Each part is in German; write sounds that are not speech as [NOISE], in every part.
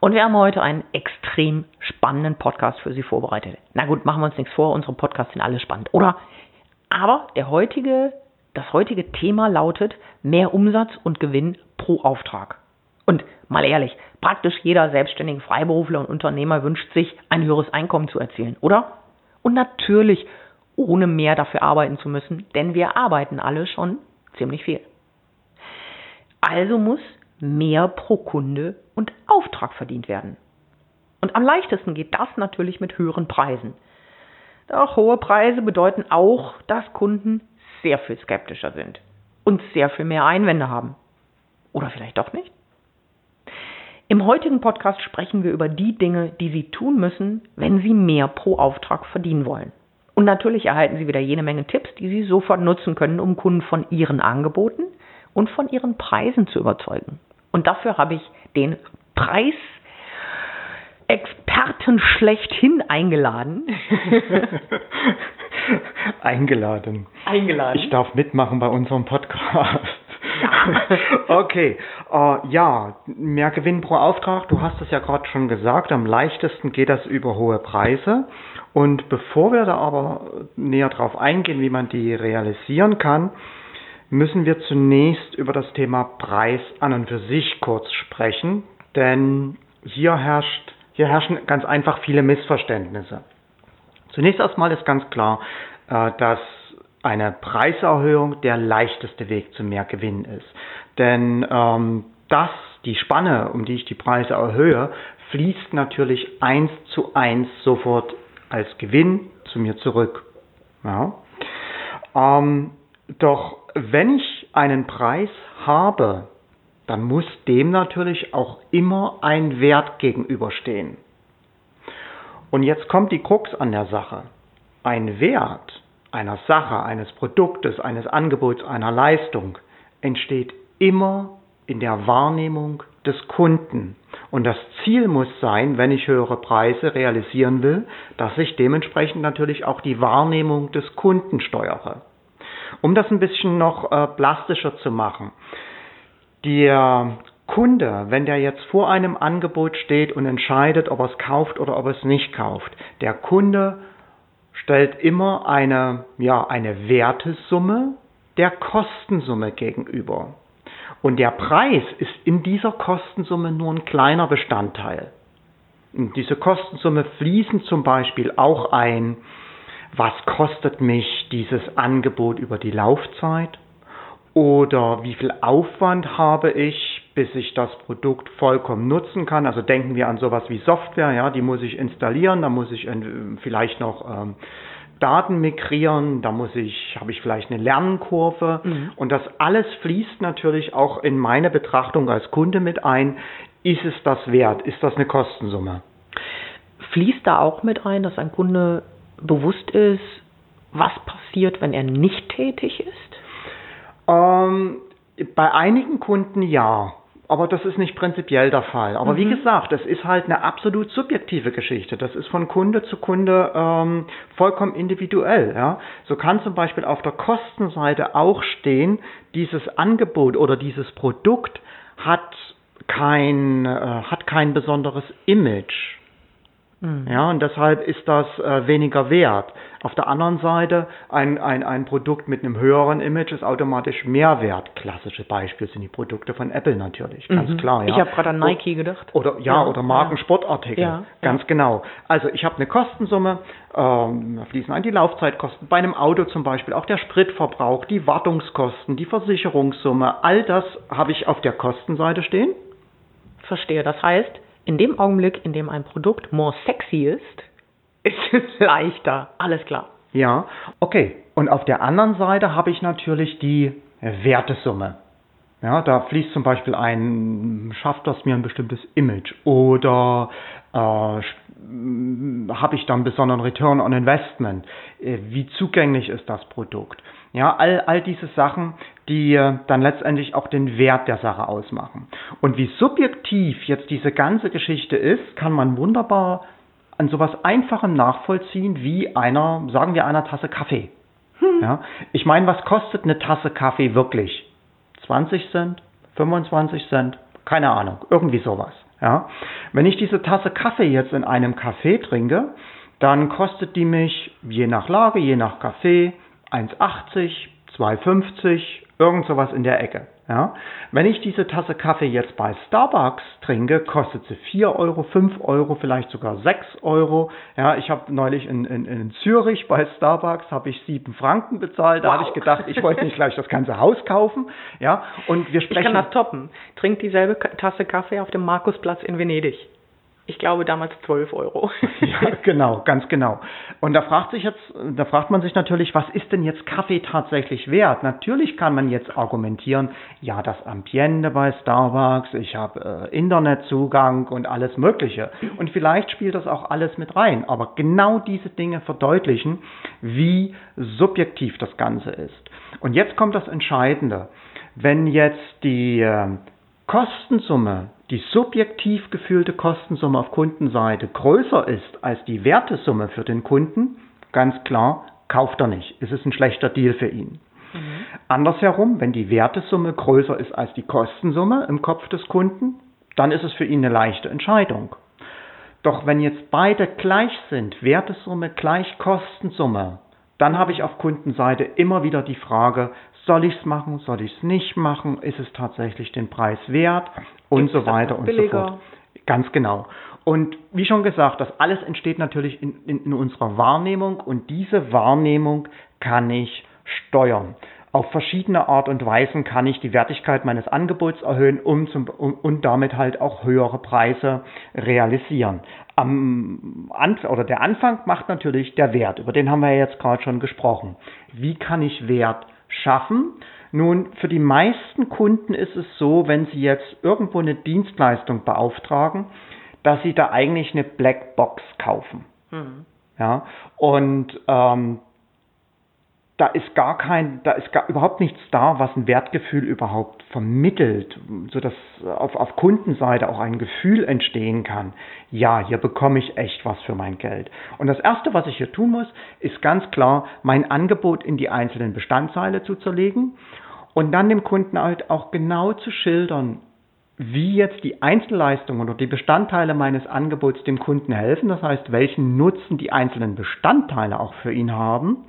Und wir haben heute einen extrem spannenden Podcast für Sie vorbereitet. Na gut, machen wir uns nichts vor, unsere Podcasts sind alle spannend, oder? Aber der heutige, das heutige Thema lautet mehr Umsatz und Gewinn pro Auftrag. Und mal ehrlich, praktisch jeder selbstständige Freiberufler und Unternehmer wünscht sich, ein höheres Einkommen zu erzielen, oder? Und natürlich ohne mehr dafür arbeiten zu müssen, denn wir arbeiten alle schon ziemlich viel. Also muss mehr pro Kunde und Auftrag verdient werden. Und am leichtesten geht das natürlich mit höheren Preisen. Doch hohe Preise bedeuten auch, dass Kunden sehr viel skeptischer sind und sehr viel mehr Einwände haben. Oder vielleicht doch nicht? Im heutigen Podcast sprechen wir über die Dinge, die Sie tun müssen, wenn Sie mehr pro Auftrag verdienen wollen. Und natürlich erhalten Sie wieder jede Menge Tipps, die Sie sofort nutzen können, um Kunden von Ihren Angeboten und von Ihren Preisen zu überzeugen. Und dafür habe ich den Preisexperten schlechthin eingeladen. [LAUGHS] eingeladen. Eingeladen. Ich darf mitmachen bei unserem Podcast. [LAUGHS] okay, uh, ja, mehr Gewinn pro Auftrag, du hast es ja gerade schon gesagt, am leichtesten geht das über hohe Preise. Und bevor wir da aber näher drauf eingehen, wie man die realisieren kann, müssen wir zunächst über das Thema Preis an und für sich kurz sprechen, denn hier herrscht, hier herrschen ganz einfach viele Missverständnisse. Zunächst erstmal ist ganz klar, äh, dass eine Preiserhöhung der leichteste Weg zu mehr Gewinn ist. Denn ähm, das, die Spanne, um die ich die Preise erhöhe, fließt natürlich eins zu eins sofort als Gewinn zu mir zurück. Ja. Ähm, doch wenn ich einen Preis habe, dann muss dem natürlich auch immer ein Wert gegenüberstehen. Und jetzt kommt die Krux an der Sache. Ein Wert einer Sache, eines Produktes, eines Angebots, einer Leistung entsteht immer in der Wahrnehmung des Kunden. Und das Ziel muss sein, wenn ich höhere Preise realisieren will, dass ich dementsprechend natürlich auch die Wahrnehmung des Kunden steuere. Um das ein bisschen noch äh, plastischer zu machen. Der Kunde, wenn der jetzt vor einem Angebot steht und entscheidet, ob er es kauft oder ob er es nicht kauft, der Kunde stellt immer eine, ja, eine Wertesumme der Kostensumme gegenüber. Und der Preis ist in dieser Kostensumme nur ein kleiner Bestandteil. In diese Kostensumme fließen zum Beispiel auch ein was kostet mich dieses Angebot über die Laufzeit oder wie viel Aufwand habe ich, bis ich das Produkt vollkommen nutzen kann. Also denken wir an sowas wie Software, ja, die muss ich installieren, da muss ich vielleicht noch ähm, Daten migrieren, da muss ich, habe ich vielleicht eine Lernkurve mhm. und das alles fließt natürlich auch in meine Betrachtung als Kunde mit ein. Ist es das wert? Ist das eine Kostensumme? Fließt da auch mit ein, dass ein Kunde bewusst ist, was passiert, wenn er nicht tätig ist? Ähm, bei einigen Kunden ja. Aber das ist nicht prinzipiell der Fall. Aber mhm. wie gesagt, das ist halt eine absolut subjektive Geschichte. Das ist von Kunde zu Kunde ähm, vollkommen individuell. Ja? So kann zum Beispiel auf der Kostenseite auch stehen, dieses Angebot oder dieses Produkt hat kein, äh, hat kein besonderes Image. Mhm. Ja, und deshalb ist das äh, weniger wert. Auf der anderen Seite, ein, ein, ein Produkt mit einem höheren Image ist automatisch mehr wert. Klassische Beispiele sind die Produkte von Apple natürlich, ganz mhm. klar. Ja. Ich habe gerade an Nike gedacht. Oder ja, ja oder Markensportartikel, ja, ganz genau. Also ich habe eine Kostensumme, ähm, fließen ein die Laufzeitkosten, bei einem Auto zum Beispiel auch der Spritverbrauch, die Wartungskosten, die Versicherungssumme, all das habe ich auf der Kostenseite stehen. Verstehe. Das heißt, in dem Augenblick, in dem ein Produkt more sexy ist, ist es [LAUGHS] leichter. Alles klar. Ja, okay. Und auf der anderen Seite habe ich natürlich die Wertesumme. Ja, da fließt zum Beispiel ein, schafft das mir ein bestimmtes Image oder Äh, habe ich dann besonderen Return on Investment? Äh, wie zugänglich ist das Produkt? Ja, all, all diese Sachen, die äh, dann letztendlich auch den Wert der Sache ausmachen. Und wie subjektiv jetzt diese ganze Geschichte ist, kann man wunderbar an sowas Einfachem nachvollziehen wie einer, sagen wir, einer Tasse Kaffee. Hm. Ja, ich meine, was kostet eine Tasse Kaffee wirklich? 20 Cent? 25 Cent? Keine Ahnung, irgendwie sowas. Ja, wenn ich diese Tasse Kaffee jetzt in einem Café trinke, dann kostet die mich je nach Lage, je nach Kaffee 1,80, 2,50, irgend sowas in der Ecke. Ja? Wenn ich diese Tasse Kaffee jetzt bei Starbucks trinke, kostet sie 4 Euro, 5 Euro, vielleicht sogar 6 Euro. Ja, ich habe neulich in, in, in Zürich bei Starbucks habe ich 7 Franken bezahlt. Da wow. habe ich gedacht, ich wollte nicht gleich das ganze Haus kaufen. Ja, und wir sprechen. Ich kann das toppen. Trink dieselbe Tasse Kaffee auf dem Markusplatz in Venedig ich glaube damals 12 Euro. [LAUGHS] ja, genau, ganz genau. Und da fragt sich jetzt, da fragt man sich natürlich, was ist denn jetzt Kaffee tatsächlich wert? Natürlich kann man jetzt argumentieren, ja, das Ambiente bei Starbucks, ich habe äh, Internetzugang und alles Mögliche. Und vielleicht spielt das auch alles mit rein. Aber genau diese Dinge verdeutlichen, wie subjektiv das Ganze ist. Und jetzt kommt das Entscheidende. Wenn jetzt die äh, Kostensumme die subjektiv gefühlte Kostensumme auf Kundenseite größer ist als die Wertesumme für den Kunden, ganz klar, kauft er nicht. Es ist ein schlechter Deal für ihn. Mhm. Andersherum, wenn die Wertesumme größer ist als die Kostensumme im Kopf des Kunden, dann ist es für ihn eine leichte Entscheidung. Doch wenn jetzt beide gleich sind, Wertesumme gleich Kostensumme, dann habe ich auf Kundenseite immer wieder die Frage, soll ich es machen, soll ich es nicht machen, ist es tatsächlich den Preis wert und so weiter und billiger? so fort. Ganz genau. Und wie schon gesagt, das alles entsteht natürlich in, in, in unserer Wahrnehmung und diese Wahrnehmung kann ich steuern. Auf verschiedene Art und Weisen kann ich die Wertigkeit meines Angebots erhöhen um zum, um, und damit halt auch höhere Preise realisieren. Am Anfang oder der Anfang macht natürlich der Wert. Über den haben wir jetzt gerade schon gesprochen. Wie kann ich Wert schaffen? Nun, für die meisten Kunden ist es so, wenn sie jetzt irgendwo eine Dienstleistung beauftragen, dass sie da eigentlich eine Blackbox kaufen. Mhm. Ja, und ähm, da ist gar kein, da ist gar überhaupt nichts da, was ein Wertgefühl überhaupt vermittelt, so dass auf, auf Kundenseite auch ein Gefühl entstehen kann. Ja, hier bekomme ich echt was für mein Geld. Und das erste, was ich hier tun muss, ist ganz klar, mein Angebot in die einzelnen Bestandteile zu zerlegen und dann dem Kunden halt auch genau zu schildern, wie jetzt die Einzelleistungen oder die Bestandteile meines Angebots dem Kunden helfen. Das heißt, welchen Nutzen die einzelnen Bestandteile auch für ihn haben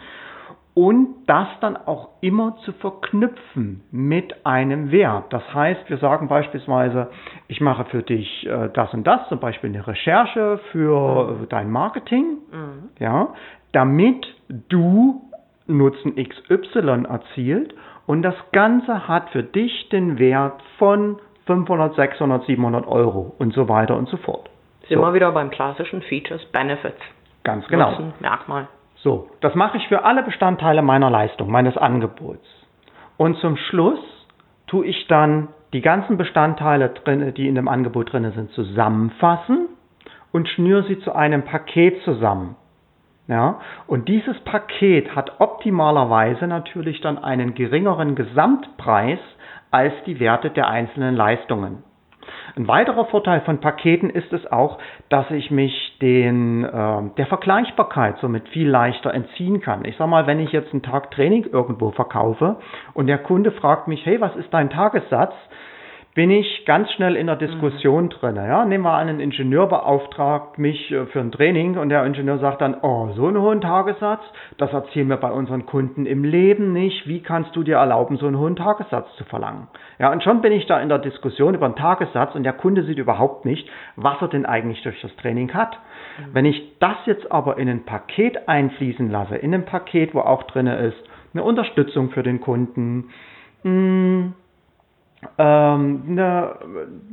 und das dann auch immer zu verknüpfen mit einem Wert. Das heißt, wir sagen beispielsweise, ich mache für dich äh, das und das, zum Beispiel eine Recherche für mhm. dein Marketing, mhm. ja, damit du Nutzen XY erzielt und das Ganze hat für dich den Wert von 500, 600, 700 Euro und so weiter und so fort. Sind so. wir wieder beim klassischen Features, Benefits. Ganz genau. Nutzen, Merkmal. So, das mache ich für alle Bestandteile meiner Leistung, meines Angebots. Und zum Schluss tue ich dann die ganzen Bestandteile, drin, die in dem Angebot drin sind, zusammenfassen und schnüre sie zu einem Paket zusammen. Ja, und dieses Paket hat optimalerweise natürlich dann einen geringeren Gesamtpreis als die Werte der einzelnen Leistungen. Ein weiterer Vorteil von Paketen ist es auch, dass ich mich den, äh, der Vergleichbarkeit somit viel leichter entziehen kann. Ich sage mal, wenn ich jetzt einen Tag Training irgendwo verkaufe und der Kunde fragt mich, hey, was ist dein Tagessatz? Bin ich ganz schnell in der mhm. Diskussion mhm. drin. Ja, nehmen wir an, ein Ingenieur beauftragt mich äh, für ein Training und der Ingenieur sagt dann, oh, so einen hohen Tagessatz, das erzählen wir bei unseren Kunden im Leben nicht. Wie kannst du dir erlauben, so einen hohen Tagessatz zu verlangen? Ja, und schon bin ich da in der Diskussion über einen Tagessatz und der Kunde sieht überhaupt nicht, was er denn eigentlich durch das Training hat. Mhm. Wenn ich das jetzt aber in ein Paket einfließen lasse, in ein Paket, wo auch drin ist, eine Unterstützung für den Kunden, mh, hm, ähm, ne,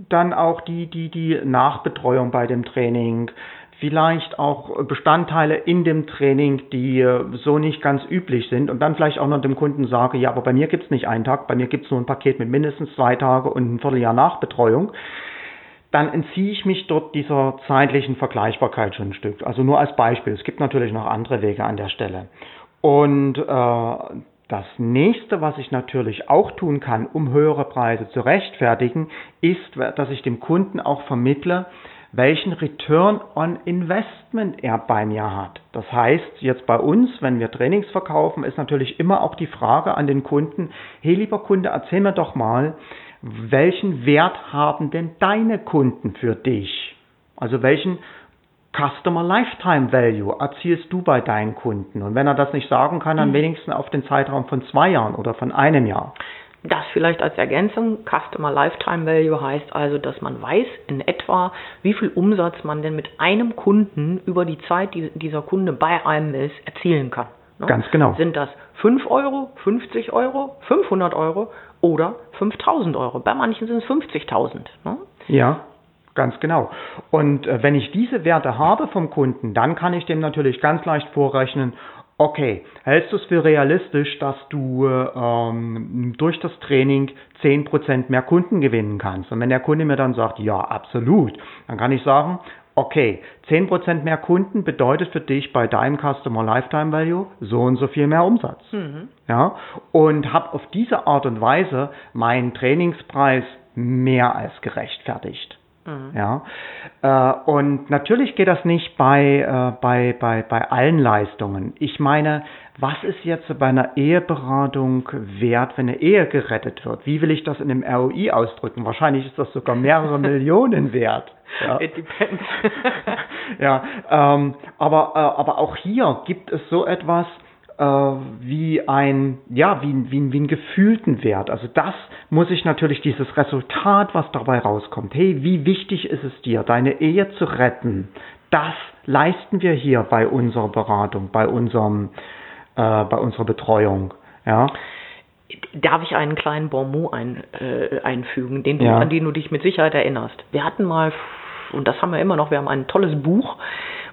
dann auch die, die, die Nachbetreuung bei dem Training, vielleicht auch Bestandteile in dem Training, die so nicht ganz üblich sind und dann vielleicht auch noch dem Kunden sage, ja, aber bei mir gibt's nicht einen Tag, bei mir gibt's nur ein Paket mit mindestens zwei Tage und ein Vierteljahr Nachbetreuung. dann entziehe ich mich dort dieser zeitlichen Vergleichbarkeit schon ein Stück. Also nur als Beispiel. Es gibt natürlich noch andere Wege an der Stelle. Und äh, das nächste, was ich natürlich auch tun kann, um höhere Preise zu rechtfertigen, ist, dass ich dem Kunden auch vermittle, welchen Return on Investment er bei mir hat. Das heißt, jetzt bei uns, wenn wir Trainings verkaufen, ist natürlich immer auch die Frage an den Kunden, hey lieber Kunde, erzähl mir doch mal, welchen Wert haben denn deine Kunden für dich? Also welchen Customer Lifetime Value erzielst du bei deinen Kunden? Und wenn er das nicht sagen kann, dann mhm. wenigstens auf den Zeitraum von zwei Jahren oder von einem Jahr. Das vielleicht als Ergänzung. Customer Lifetime Value heißt also, dass man weiß in etwa, wie viel Umsatz man denn mit einem Kunden über die Zeit, die dieser Kunde bei einem ist, erzielen kann. Ne? Ganz genau. Sind das 5 Euro, 50 Euro, 500 Euro oder 5000 Euro? Bei manchen sind es 50.000. Ne? Ja. Ganz genau. Und äh, wenn ich diese Werte habe vom Kunden, dann kann ich dem natürlich ganz leicht vorrechnen, okay, hältst du es für realistisch, dass du ähm, durch das Training 10% mehr Kunden gewinnen kannst? Und wenn der Kunde mir dann sagt, ja, absolut, dann kann ich sagen, okay, 10% mehr Kunden bedeutet für dich bei deinem Customer Lifetime Value so und so viel mehr Umsatz. Mhm. Ja, und habe auf diese Art und Weise meinen Trainingspreis mehr als gerechtfertigt. Mhm. Ja, äh, und natürlich geht das nicht bei, äh, bei, bei, bei allen Leistungen. Ich meine, was ist jetzt bei einer Eheberatung wert, wenn eine Ehe gerettet wird? Wie will ich das in einem ROI ausdrücken? Wahrscheinlich ist das sogar mehrere [LAUGHS] Millionen wert. Ja, It depends. [LAUGHS] ja ähm, aber, äh, aber auch hier gibt es so etwas, äh, wie ein, ja, wie, wie, wie einen gefühlten Wert. Also das muss ich natürlich dieses Resultat, was dabei rauskommt. Hey, wie wichtig ist es dir, deine Ehe zu retten? Das leisten wir hier bei unserer Beratung, bei unserem, äh, bei unserer Betreuung. Ja. Darf ich einen kleinen Bonmot ein, äh, einfügen, den du, ja. an den du dich mit Sicherheit erinnerst? Wir hatten mal, und das haben wir immer noch, wir haben ein tolles Buch,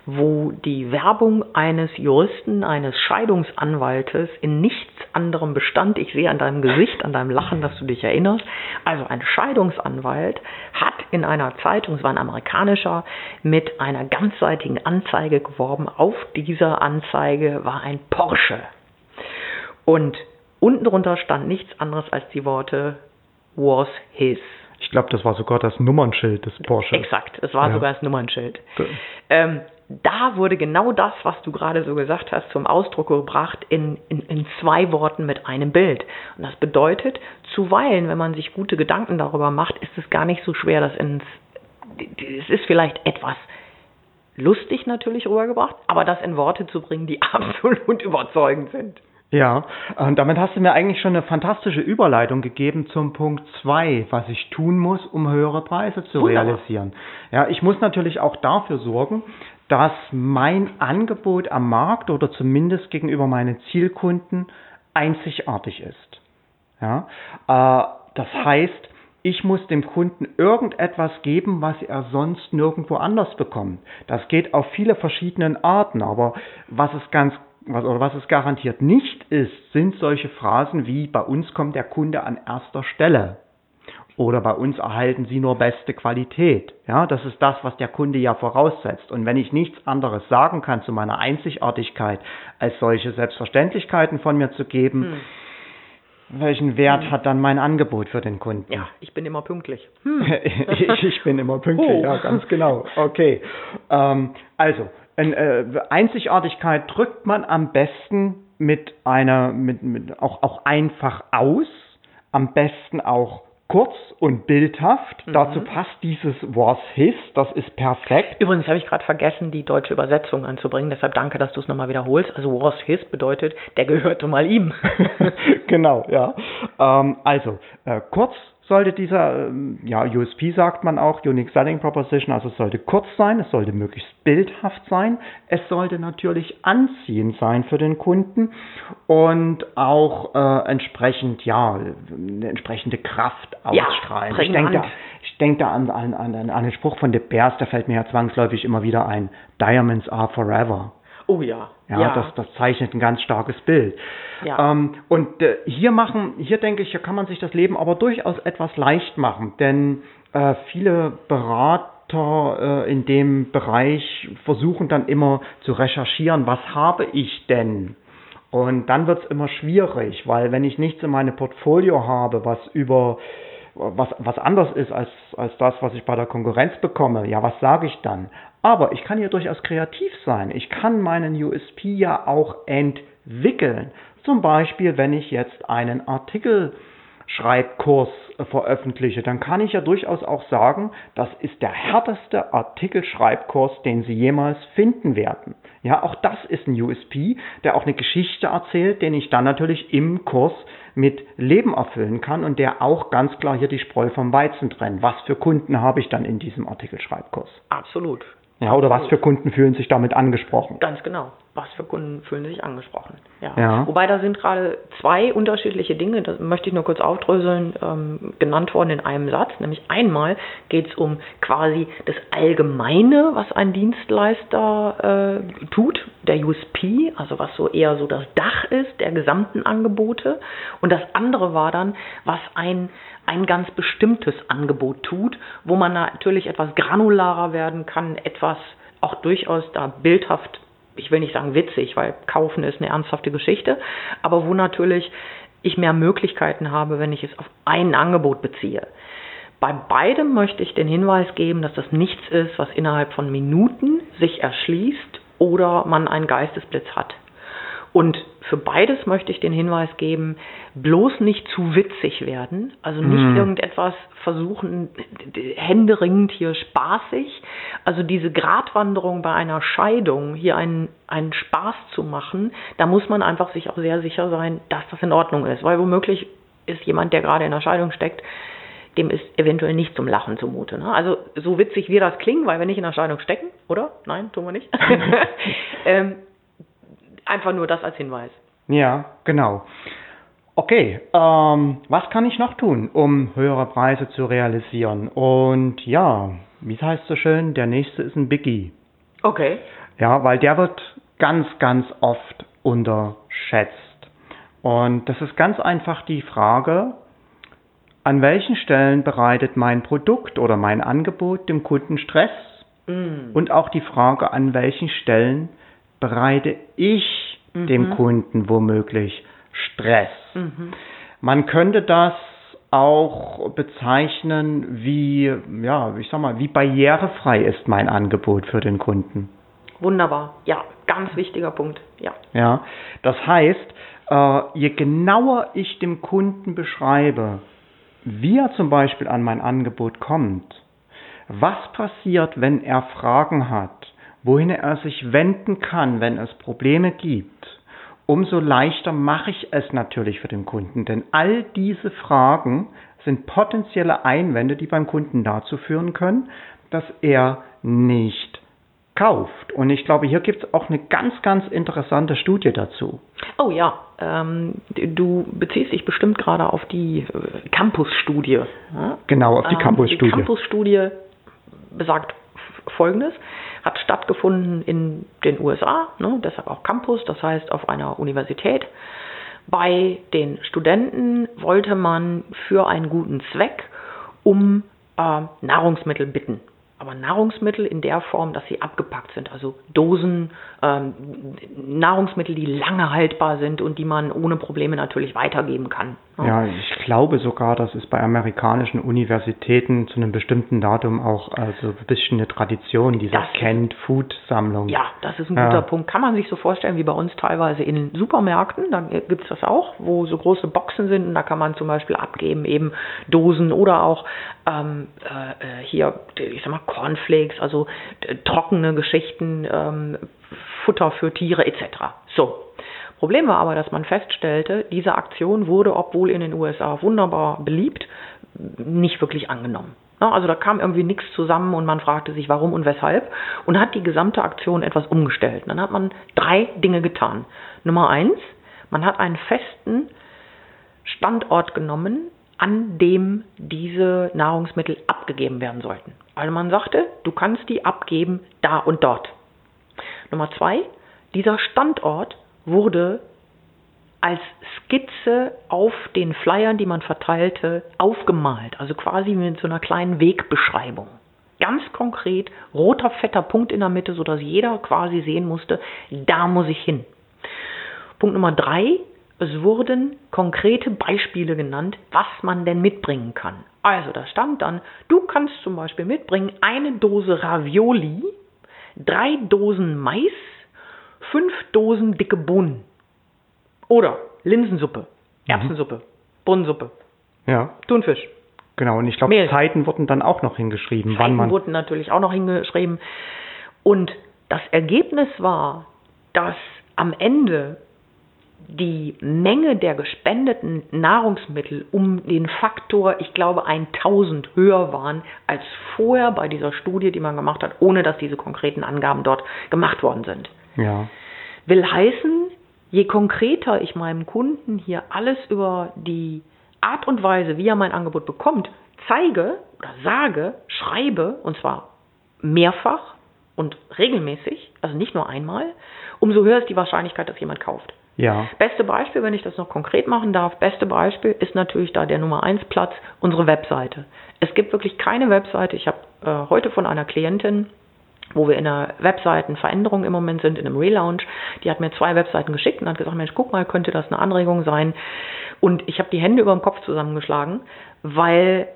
wo die Werbung eines Juristen, eines Scheidungsanwaltes in nichts anderem bestand. Ich sehe an deinem Gesicht, an deinem Lachen, dass du dich erinnerst. Also ein Scheidungsanwalt hat in einer Zeitung, es war ein amerikanischer, mit einer ganzseitigen Anzeige geworben. Auf dieser Anzeige war ein Porsche. Und unten drunter stand nichts anderes als die Worte was his. Ich glaube, das war sogar das Nummernschild des Porsche. Exakt, es war ja. sogar das Nummernschild. Ähm, da wurde genau das, was du gerade so gesagt hast, zum Ausdruck gebracht in, in, in zwei Worten mit einem Bild. Und das bedeutet, zuweilen, wenn man sich gute Gedanken darüber macht, ist es gar nicht so schwer, das ins, es ist vielleicht etwas lustig natürlich rübergebracht, aber das in Worte zu bringen, die [LAUGHS] absolut überzeugend sind. Ja, und damit hast du mir eigentlich schon eine fantastische Überleitung gegeben zum Punkt zwei, was ich tun muss, um höhere Preise zu Wunderbar. realisieren. Ja, ich muss natürlich auch dafür sorgen, dass mein Angebot am Markt oder zumindest gegenüber meinen Zielkunden einzigartig ist. Ja, äh, das heißt, ich muss dem Kunden irgendetwas geben, was er sonst nirgendwo anders bekommt. Das geht auf viele verschiedene Arten, aber was es ganz was, oder was es garantiert nicht ist, sind solche Phrasen wie bei uns kommt der Kunde an erster Stelle. Oder bei uns erhalten Sie nur beste Qualität. Ja, das ist das, was der Kunde ja voraussetzt. Und wenn ich nichts anderes sagen kann zu meiner Einzigartigkeit, als solche Selbstverständlichkeiten von mir zu geben, hm. welchen Wert hm. hat dann mein Angebot für den Kunden? Ja, ich bin immer pünktlich. [LAUGHS] Hm. ich, ich, bin immer pünktlich, oh. ja, ganz genau. Okay. Ähm, also, in, äh, Einzigartigkeit drückt man am besten mit einer, mit, mit auch, auch einfach aus, am besten auch kurz und bildhaft. Mhm. Dazu passt dieses was his, das ist perfekt. Übrigens habe ich gerade vergessen, die deutsche Übersetzung anzubringen, deshalb danke, dass du es nochmal wiederholst. Also was his bedeutet, der gehörte mal ihm. [LAUGHS] genau, ja. Ähm, also äh, kurz, sollte dieser, ähm, ja, USP sagt man auch, Unique Selling Proposition, also es sollte kurz sein, es sollte möglichst bildhaft sein, es sollte natürlich anziehend sein für den Kunden und auch äh, entsprechend, ja, eine entsprechende Kraft ausstrahlen. Ja, ich denke da, ich denke da an, an, an, an den Spruch von De Beers, da fällt mir ja zwangsläufig immer wieder ein, Diamonds are forever. Oh ja. Ja, ja. Das, das zeichnet ein ganz starkes Bild. Ja. Ähm, und äh, hier machen, hier denke ich, hier kann man sich das Leben aber durchaus etwas leicht machen, denn äh, viele Berater äh, in dem Bereich versuchen dann immer zu recherchieren, was habe ich denn? Und dann wird es immer schwierig, weil wenn ich nichts in meinem Portfolio habe, was über was, was anders ist als, als das, was ich bei der Konkurrenz bekomme, ja, was sage ich dann? Aber ich kann hier durchaus kreativ sein. Ich kann meinen USP ja auch entwickeln. Zum Beispiel, wenn ich jetzt einen Artikelschreibkurs veröffentliche, dann kann ich ja durchaus auch sagen, das ist der härteste Artikelschreibkurs, den Sie jemals finden werden. Ja, auch das ist ein USP, der auch eine Geschichte erzählt, den ich dann natürlich im Kurs mit Leben erfüllen kann und der auch ganz klar hier die Spreu vom Weizen trennt. Was für Kunden habe ich dann in diesem Artikelschreibkurs? Absolut. Ja, oder was für Kunden fühlen sich damit angesprochen? Ganz genau. Was für Kunden fühlen sich angesprochen? Ja. ja. Wobei da sind gerade zwei unterschiedliche Dinge, das möchte ich nur kurz aufdröseln, ähm, genannt worden in einem Satz. Nämlich einmal geht es um quasi das Allgemeine, was ein Dienstleister äh, tut, der USP, also was so eher so das Dach ist der gesamten Angebote. Und das andere war dann, was ein ein ganz bestimmtes Angebot tut, wo man natürlich etwas granularer werden kann, etwas auch durchaus da bildhaft, ich will nicht sagen witzig, weil kaufen ist eine ernsthafte Geschichte, aber wo natürlich ich mehr Möglichkeiten habe, wenn ich es auf ein Angebot beziehe. Bei beidem möchte ich den Hinweis geben, dass das nichts ist, was innerhalb von Minuten sich erschließt oder man einen Geistesblitz hat. Und für beides möchte ich den Hinweis geben, bloß nicht zu witzig werden, also nicht mm. irgendetwas versuchen, händeringend hier spaßig, also diese Gratwanderung bei einer Scheidung, hier einen, einen Spaß zu machen, da muss man einfach sich auch sehr sicher sein, dass das in Ordnung ist, weil womöglich ist jemand, der gerade in einer Scheidung steckt, dem ist eventuell nicht zum Lachen zumute. Ne? Also so witzig wie das klingt, weil wir nicht in einer Scheidung stecken, oder? Nein, tun wir nicht. [LAUGHS] ähm, Einfach nur das als Hinweis. Ja, genau. Okay, ähm, was kann ich noch tun, um höhere Preise zu realisieren? Und ja, wie heißt so schön, der nächste ist ein Biggie. Okay. Ja, weil der wird ganz, ganz oft unterschätzt. Und das ist ganz einfach die Frage, an welchen Stellen bereitet mein Produkt oder mein Angebot dem Kunden Stress? Mm. Und auch die Frage, an welchen Stellen bereite ich mhm. dem Kunden womöglich Stress. Mhm. Man könnte das auch bezeichnen wie, ja, ich sag mal, wie barrierefrei ist mein Angebot für den Kunden. Wunderbar, ja, ganz wichtiger Punkt, ja. Ja, das heißt, äh, je genauer ich dem Kunden beschreibe, wie er zum Beispiel an mein Angebot kommt, was passiert, wenn er Fragen hat, wohin er sich wenden kann, wenn es Probleme gibt, umso leichter mache ich es natürlich für den Kunden. Denn all diese Fragen sind potenzielle Einwände, die beim Kunden dazu führen können, dass er nicht kauft. Und ich glaube, hier gibt es auch eine ganz, ganz interessante Studie dazu. Oh ja, ähm, du beziehst dich bestimmt gerade auf die äh, Campus-Studie. Ja? Genau, auf die ähm, Campus-Studie. Die Campus-Studie besagt Folgendes hat stattgefunden in den USA, ne, deshalb auch Campus, das heißt auf einer Universität. Bei den Studenten wollte man für einen guten Zweck um äh, Nahrungsmittel bitten aber Nahrungsmittel in der Form, dass sie abgepackt sind, also Dosen, ähm, Nahrungsmittel, die lange haltbar sind und die man ohne Probleme natürlich weitergeben kann. Ja, ich glaube sogar, dass es bei amerikanischen Universitäten zu einem bestimmten Datum auch also ein bisschen eine Tradition dieser Canned Food Sammlung. Ja, das ist ein guter ja. Punkt. Kann man sich so vorstellen wie bei uns teilweise in Supermärkten, da gibt es das auch, wo so große Boxen sind und da kann man zum Beispiel abgeben eben Dosen oder auch ähm, äh, äh hier, ich sag mal, Cornflakes, also äh, trockene Geschichten, ähm, Futter für Tiere etc. So, Problem war aber, dass man feststellte, diese Aktion wurde, obwohl in den USA wunderbar beliebt, nicht wirklich angenommen. Also da kam irgendwie nichts zusammen und man fragte sich, warum und weshalb und hat die gesamte Aktion etwas umgestellt. Dann hat man drei Dinge getan. Nummer eins, man hat einen festen Standort genommen, an dem diese Nahrungsmittel abgegeben werden sollten. Also man sagte, du kannst die abgeben da und dort. Nummer zwei, dieser Standort wurde als Skizze auf den Flyern, die man verteilte, aufgemalt. Also quasi mit so einer kleinen Wegbeschreibung. Ganz konkret, roter, fetter Punkt in der Mitte, sodass jeder quasi sehen musste, da muss ich hin. Punkt Nummer drei, es wurden konkrete Beispiele genannt, was man denn mitbringen kann. Also da stand dann, du kannst zum Beispiel mitbringen eine Dose Ravioli, drei Dosen Mais, fünf Dosen dicke Bohnen. Oder Linsensuppe, mhm. Erbsensuppe, mhm. Bohnensuppe, ja. Thunfisch. Genau, und ich glaube, Zeiten wurden dann auch noch hingeschrieben. Zeiten wann man wurden natürlich auch noch hingeschrieben. Und das Ergebnis war, dass am Ende die Menge der gespendeten Nahrungsmittel um den Faktor, ich glaube, 1000 höher waren als vorher bei dieser Studie, die man gemacht hat, ohne dass diese konkreten Angaben dort gemacht worden sind. Ja. Will heißen, je konkreter ich meinem Kunden hier alles über die Art und Weise, wie er mein Angebot bekommt, zeige oder sage, schreibe, und zwar mehrfach und regelmäßig, also nicht nur einmal, umso höher ist die Wahrscheinlichkeit, dass jemand kauft. Ja. Beste Beispiel, wenn ich das noch konkret machen darf, beste Beispiel ist natürlich da der Nummer 1 Platz, unsere Webseite. Es gibt wirklich keine Webseite. Ich habe äh, heute von einer Klientin, wo wir in einer Webseitenveränderung im Moment sind, in einem Relaunch, die hat mir zwei Webseiten geschickt und hat gesagt, Mensch, guck mal, könnte das eine Anregung sein? Und ich habe die Hände über dem Kopf zusammengeschlagen, weil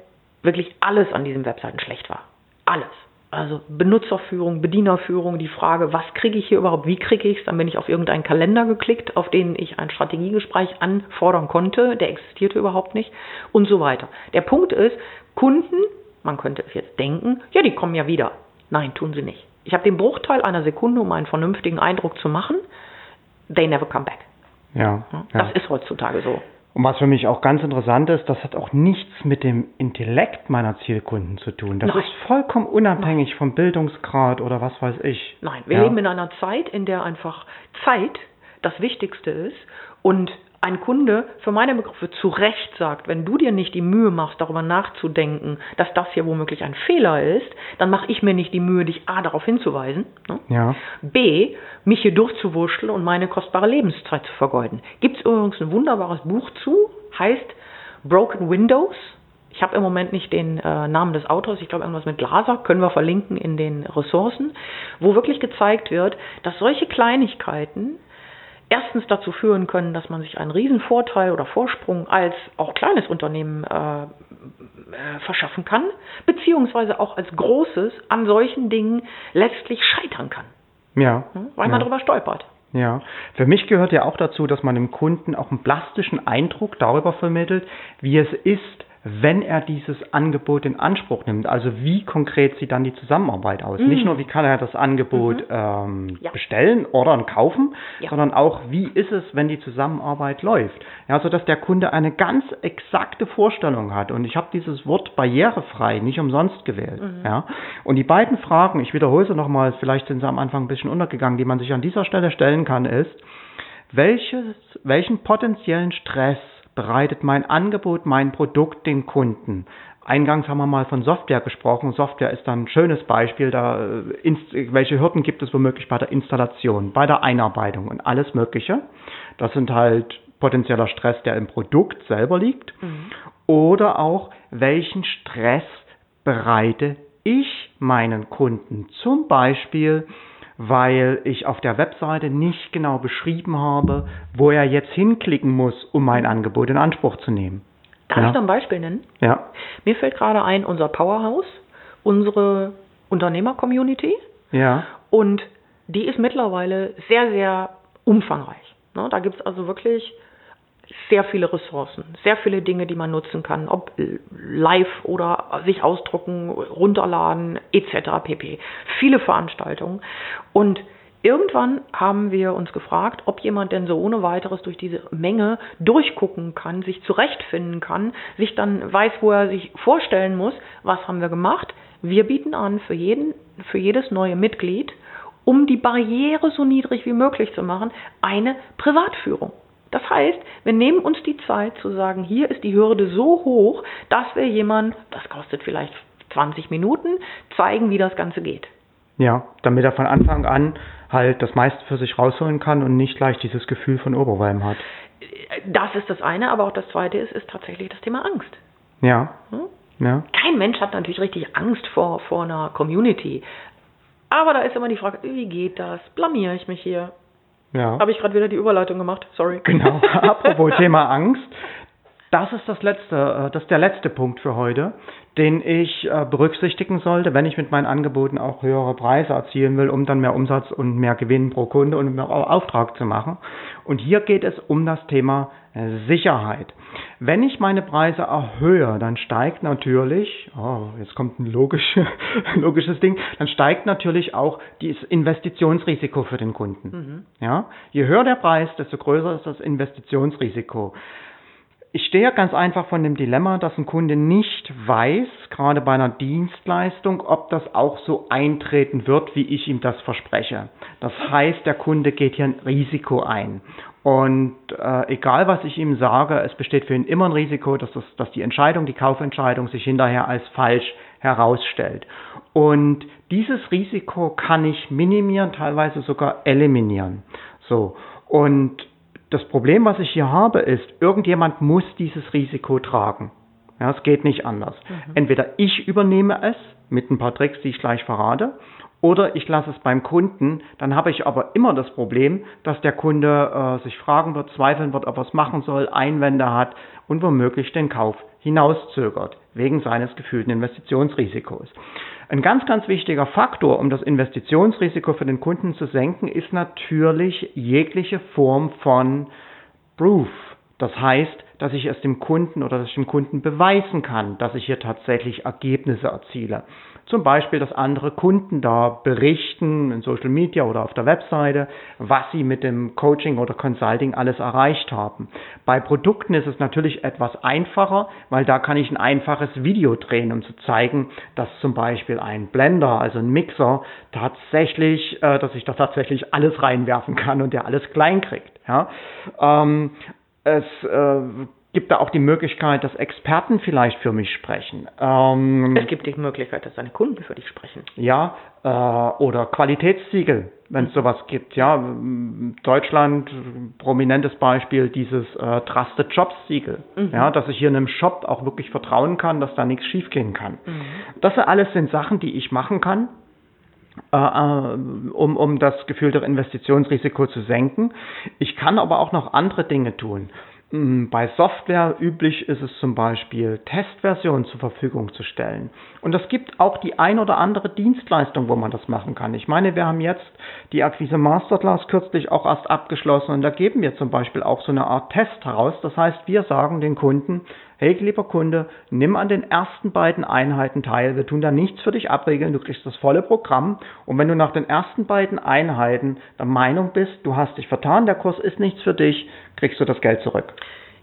wirklich alles an diesen Webseiten schlecht war. Alles also Benutzerführung, Bedienerführung, die Frage, was kriege ich hier überhaupt, wie kriege ich es, dann bin ich auf irgendeinen Kalender geklickt, auf den ich ein Strategiegespräch anfordern konnte, der existierte überhaupt nicht und so weiter. Der Punkt ist, Kunden, man könnte es jetzt denken, ja, die kommen ja wieder. Nein, tun sie nicht. Ich habe den Bruchteil einer Sekunde, um einen vernünftigen Eindruck zu machen. They never come back. Ja. Das ja. ist heutzutage so. Und was für mich auch ganz interessant ist, das hat auch nichts mit dem Intellekt meiner Zielkunden zu tun. Das Nein. ist vollkommen unabhängig Nein. vom Bildungsgrad oder was weiß ich. Nein, wir ja. leben in einer Zeit, in der einfach Zeit das Wichtigste ist und ein Kunde für meine Begriffe zu Recht sagt, wenn du dir nicht die Mühe machst, darüber nachzudenken, dass das hier womöglich ein Fehler ist, dann mache ich mir nicht die Mühe, dich A darauf hinzuweisen, ne? ja. B, mich hier durchzuwurschteln und meine kostbare Lebenszeit zu vergeuden. Gibt es übrigens ein wunderbares Buch zu, heißt Broken Windows. Ich habe im Moment nicht den äh, Namen des Autors, ich glaube irgendwas mit Glaser, können wir verlinken in den Ressourcen, wo wirklich gezeigt wird, dass solche Kleinigkeiten erstens dazu führen können, dass man sich einen riesen Vorteil oder Vorsprung als auch kleines Unternehmen äh, äh, verschaffen kann, beziehungsweise auch als großes an solchen Dingen letztlich scheitern kann. Ja. Weil man ja. darüber stolpert. Ja, für mich gehört ja auch dazu, dass man dem Kunden auch einen plastischen Eindruck darüber vermittelt, wie es ist, wenn er dieses Angebot in Anspruch nimmt. Also wie konkret sieht dann die Zusammenarbeit aus? Mhm. Nicht nur, wie kann er das Angebot mhm. ähm, ja. bestellen oder kaufen, ja. sondern auch, wie ist es, wenn die Zusammenarbeit läuft? Ja, sodass der Kunde eine ganz exakte Vorstellung hat. Und ich habe dieses Wort barrierefrei nicht umsonst gewählt. Mhm. Ja? Und die beiden Fragen, ich wiederhole sie nochmal, vielleicht sind sie am Anfang ein bisschen untergegangen, die man sich an dieser Stelle stellen kann, ist, welches, welchen potenziellen Stress bereitet mein Angebot, mein Produkt den Kunden. Eingangs haben wir mal von Software gesprochen. Software ist dann ein schönes Beispiel. Da, äh, welche Hürden gibt es womöglich bei der Installation, bei der Einarbeitung und alles Mögliche. Das sind halt potenzieller Stress, der im Produkt selber liegt. Mhm. Oder auch, welchen Stress bereite ich meinen Kunden? Zum Beispiel, weil ich auf der Webseite nicht genau beschrieben habe, wo er jetzt hinklicken muss, um mein Angebot in Anspruch zu nehmen. Darf ja. ich noch ein Beispiel nennen? Ja. Mir fällt gerade ein, unser Powerhouse, unsere Unternehmer-Community. Ja. Und die ist mittlerweile sehr, sehr umfangreich. Ne, da gibt es also wirklich sehr viele Ressourcen, sehr viele Dinge, die man nutzen kann, ob live oder sich ausdrucken, runterladen etc. pp. Viele Veranstaltungen und Irgendwann haben wir uns gefragt, ob jemand denn so ohne weiteres durch diese Menge durchgucken kann, sich zurechtfinden kann, sich dann weiß, wo er sich vorstellen muss. Was haben wir gemacht? Wir bieten an für jeden, für jedes neue Mitglied, um die Barriere so niedrig wie möglich zu machen, eine Privatführung. Das heißt, wir nehmen uns die Zeit zu sagen, hier ist die Hürde so hoch, dass wir jemand, das kostet vielleicht 20 Minuten, zeigen, wie das Ganze geht. Ja, damit er von Anfang an halt das meiste für sich rausholen kann und nicht gleich dieses Gefühl von Oberwalm hat. Das ist das eine, aber auch das zweite ist, ist tatsächlich das Thema Angst. Ja. Hm? ja. Kein Mensch hat natürlich richtig Angst vor, vor einer Community. Aber da ist immer die Frage, wie geht das? Blamiere ich mich hier? Ja. Habe ich gerade wieder die Überleitung gemacht, sorry. Genau, [LAUGHS] apropos Thema Angst. Das ist das letzte, äh, das ist der letzte Punkt für heute, den ich äh, berücksichtigen sollte, wenn ich mit meinen Angeboten auch höhere Preise erzielen will, um dann mehr Umsatz und mehr Gewinn pro Kunde und mehr Auftrag zu machen. Und hier geht es um das Thema Sicherheit. Wenn ich meine Preise erhöhe, dann steigt natürlich, oh, jetzt kommt ein logisch, [LAUGHS] logisches Ding, dann steigt natürlich auch das Investitionsrisiko für den Kunden. Mhm. Ja? Je höher der Preis, desto größer ist das Investitionsrisiko. Ich stehe ganz einfach von dem Dilemma, dass ein Kunde nicht weiß, gerade bei einer Dienstleistung, ob das auch so eintreten wird, wie ich ihm das verspreche. Das heißt, der Kunde geht hier ein Risiko ein. Und äh, egal, was ich ihm sage, es besteht für ihn immer ein Risiko, dass, das, dass die Entscheidung, die Kaufentscheidung sich hinterher als falsch herausstellt. Und dieses Risiko kann ich minimieren, teilweise sogar eliminieren. So. Und das Problem, was ich hier habe, ist, irgendjemand muss dieses Risiko tragen. Ja, es geht nicht anders. Mhm. Entweder ich übernehme es mit ein paar Tricks, die ich gleich verrate, oder ich lasse es beim Kunden. Dann habe ich aber immer das Problem, dass der Kunde äh, sich fragen wird, zweifeln wird, ob er es machen soll, Einwände hat und womöglich den Kauf hinauszögert, wegen seines gefühlten Investitionsrisikos. Ein ganz, ganz wichtiger Faktor, um das Investitionsrisiko für den Kunden zu senken, ist natürlich jegliche Form von Proof. Das heißt, dass ich es dem Kunden oder dass ich dem Kunden beweisen kann, dass ich hier tatsächlich Ergebnisse erziele. Zum Beispiel, dass andere Kunden da berichten in Social Media oder auf der Webseite, was sie mit dem Coaching oder Consulting alles erreicht haben. Bei Produkten ist es natürlich etwas einfacher, weil da kann ich ein einfaches Video drehen, um zu zeigen, dass zum Beispiel ein Blender, also ein Mixer, tatsächlich, äh, dass ich da tatsächlich alles reinwerfen kann und der alles klein kriegt. Ja? Es äh, gibt da auch die Möglichkeit, dass Experten vielleicht für mich sprechen. Ähm, es gibt die Möglichkeit, dass deine Kunden für dich sprechen. Ja, äh, oder Qualitätssiegel, wenn es sowas gibt. Ja, Deutschland, prominentes Beispiel, dieses äh, Trusted Jobs Siegel. Mhm. Ja, dass ich hier in einem Shop auch wirklich vertrauen kann, dass da nichts schiefgehen kann. Mhm. Das alles sind Sachen, die ich machen kann. Äh, äh, um, um das gefühlte Investitionsrisiko zu senken. Ich kann aber auch noch andere Dinge tun. Mm, bei Software üblich ist es zum Beispiel, Testversionen zur Verfügung zu stellen. Und es gibt auch die ein oder andere Dienstleistung, wo man das machen kann. Ich meine, wir haben jetzt die Akquise Masterclass kürzlich auch erst abgeschlossen und da geben wir zum Beispiel auch so eine Art Test heraus. Das heißt, wir sagen den Kunden, hey lieber Kunde, nimm an den ersten beiden Einheiten teil. Wir tun da nichts für dich abregeln. Du kriegst das volle Programm. Und wenn du nach den ersten beiden Einheiten der Meinung bist, du hast dich vertan, der Kurs ist nichts für dich, kriegst du das Geld zurück.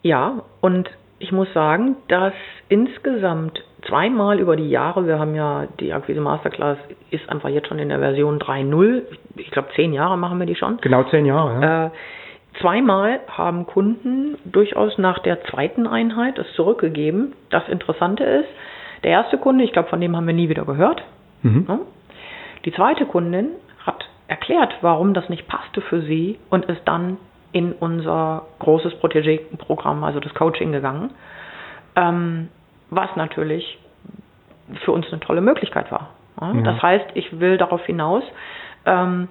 Ja, und ich muss sagen, dass insgesamt zweimal über die Jahre, wir haben ja die Akquise Masterclass, ist einfach jetzt schon in der Version 3.0. Ich glaube, zehn Jahre machen wir die schon. Genau zehn Jahre, ja. Äh, Zweimal haben Kunden durchaus nach der zweiten Einheit es zurückgegeben. Das Interessante ist, der erste Kunde, ich glaube, von dem haben wir nie wieder gehört. Mhm. Die zweite Kundin hat erklärt, warum das nicht passte für sie und ist dann in unser großes Protégé-Programm, also das Coaching gegangen, ähm, was natürlich für uns eine tolle Möglichkeit war. Ja? Ja. Das heißt, ich will darauf hinaus, ähm,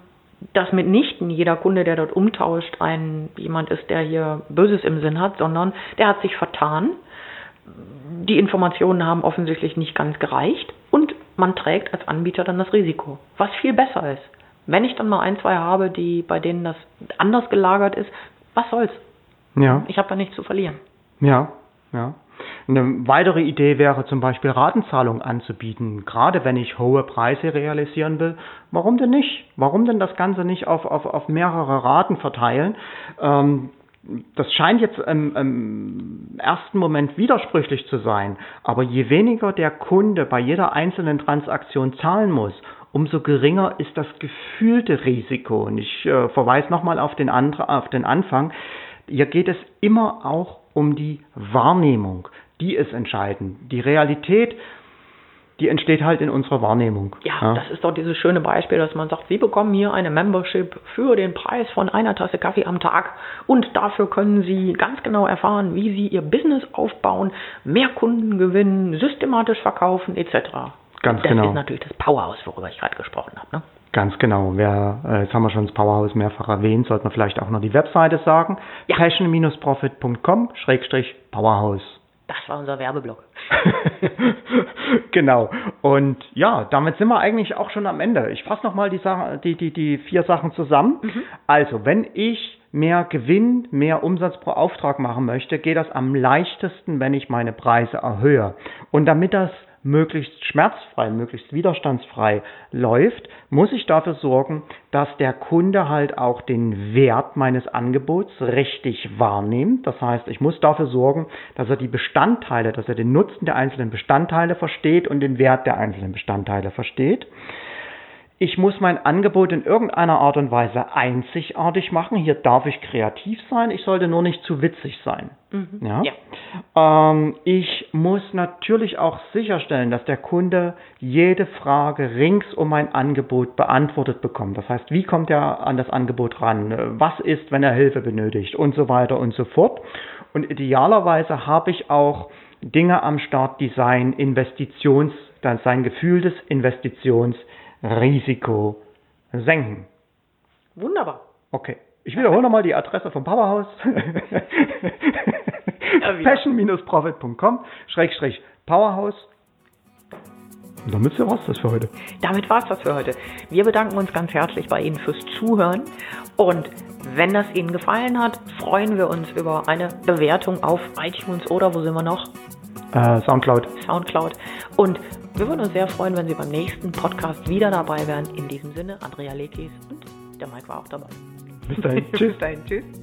dass mitnichten jeder Kunde, der dort umtauscht, ein jemand ist, der hier Böses im Sinn hat, sondern der hat sich vertan. Die Informationen haben offensichtlich nicht ganz gereicht und man trägt als Anbieter dann das Risiko, was viel besser ist. Wenn ich dann mal ein, zwei habe, die bei denen das anders gelagert ist, was soll's? Ja. Ich habe da nichts zu verlieren. Ja, ja. Eine weitere Idee wäre zum Beispiel Ratenzahlung anzubieten, gerade wenn ich hohe Preise realisieren will. Warum denn nicht? Warum denn das Ganze nicht auf, auf, auf mehrere Raten verteilen? Ähm, das scheint jetzt im, im, ersten Moment widersprüchlich zu sein, aber je weniger der Kunde bei jeder einzelnen Transaktion zahlen muss, umso geringer ist das gefühlte Risiko. Und ich äh, verweise nochmal auf, den auf den Anfang. Hier geht es immer auch um die Wahrnehmung. Die ist entscheidend. Die Realität die entsteht halt in unserer Wahrnehmung. Ja, ja, das ist doch dieses schöne Beispiel, dass man sagt, Sie bekommen hier eine Membership für den Preis von einer Tasse Kaffee am Tag und dafür können Sie ganz genau erfahren, wie Sie Ihr Business aufbauen, mehr Kunden gewinnen, systematisch verkaufen etc. Ganz das genau. ist natürlich das Powerhouse, worüber ich gerade gesprochen habe. Ne? Ganz genau. Wer, äh, jetzt haben wir schon das Powerhouse mehrfach erwähnt, sollte man vielleicht auch noch die Webseite sagen. Ja. Passion-profit.com Schrägstrich Powerhouse. Das war unser Werbeblock. [LAUGHS] genau. Und ja, damit sind wir eigentlich auch schon am Ende. Ich fasse nochmal die, die, die, die vier Sachen zusammen. Mhm. Also, wenn ich mehr Gewinn, mehr Umsatz pro Auftrag machen möchte, geht das am leichtesten, wenn ich meine Preise erhöhe. Und damit das möglichst schmerzfrei, möglichst widerstandsfrei läuft, muss ich dafür sorgen, dass der Kunde halt auch den Wert meines Angebots richtig wahrnimmt. Das heißt, ich muss dafür sorgen, dass er die Bestandteile, dass er den Nutzen der einzelnen Bestandteile versteht und den Wert der einzelnen Bestandteile versteht ich muss mein Angebot in irgendeiner Art und Weise einzigartig machen. Hier darf ich kreativ sein, ich sollte nur nicht zu witzig sein. Mhm. Ja? ja. Ähm, ich muss natürlich auch sicherstellen, dass der Kunde jede Frage rings um mein Angebot beantwortet bekommt. Das heißt, wie kommt er an das Angebot ran? Was ist, wenn er Hilfe benötigt? Und so weiter und so fort. Und idealerweise habe ich auch Dinge am Start, die sein Investitions, sein gefühltes Investitions Risiko senken. Wunderbar. Okay. Ich wiederhole nochmal die Adresse vom Powerhouse. [LAUGHS] Passion-profit.com Schrägstrich Powerhouse. Und damit war es das für heute. Damit war es das für heute. Wir bedanken uns ganz herzlich bei Ihnen fürs Zuhören. Und wenn das Ihnen gefallen hat, freuen wir uns über eine Bewertung auf iTunes oder wo sind wir noch? Äh, Soundcloud. Soundcloud. Und wir würden uns sehr freuen, wenn Sie beim nächsten Podcast wieder dabei wären. In diesem Sinne, Andrea Lekis und der Mike war auch dabei. Bis dahin. [LAUGHS] Tschüss. Bis dahin. Tschüss.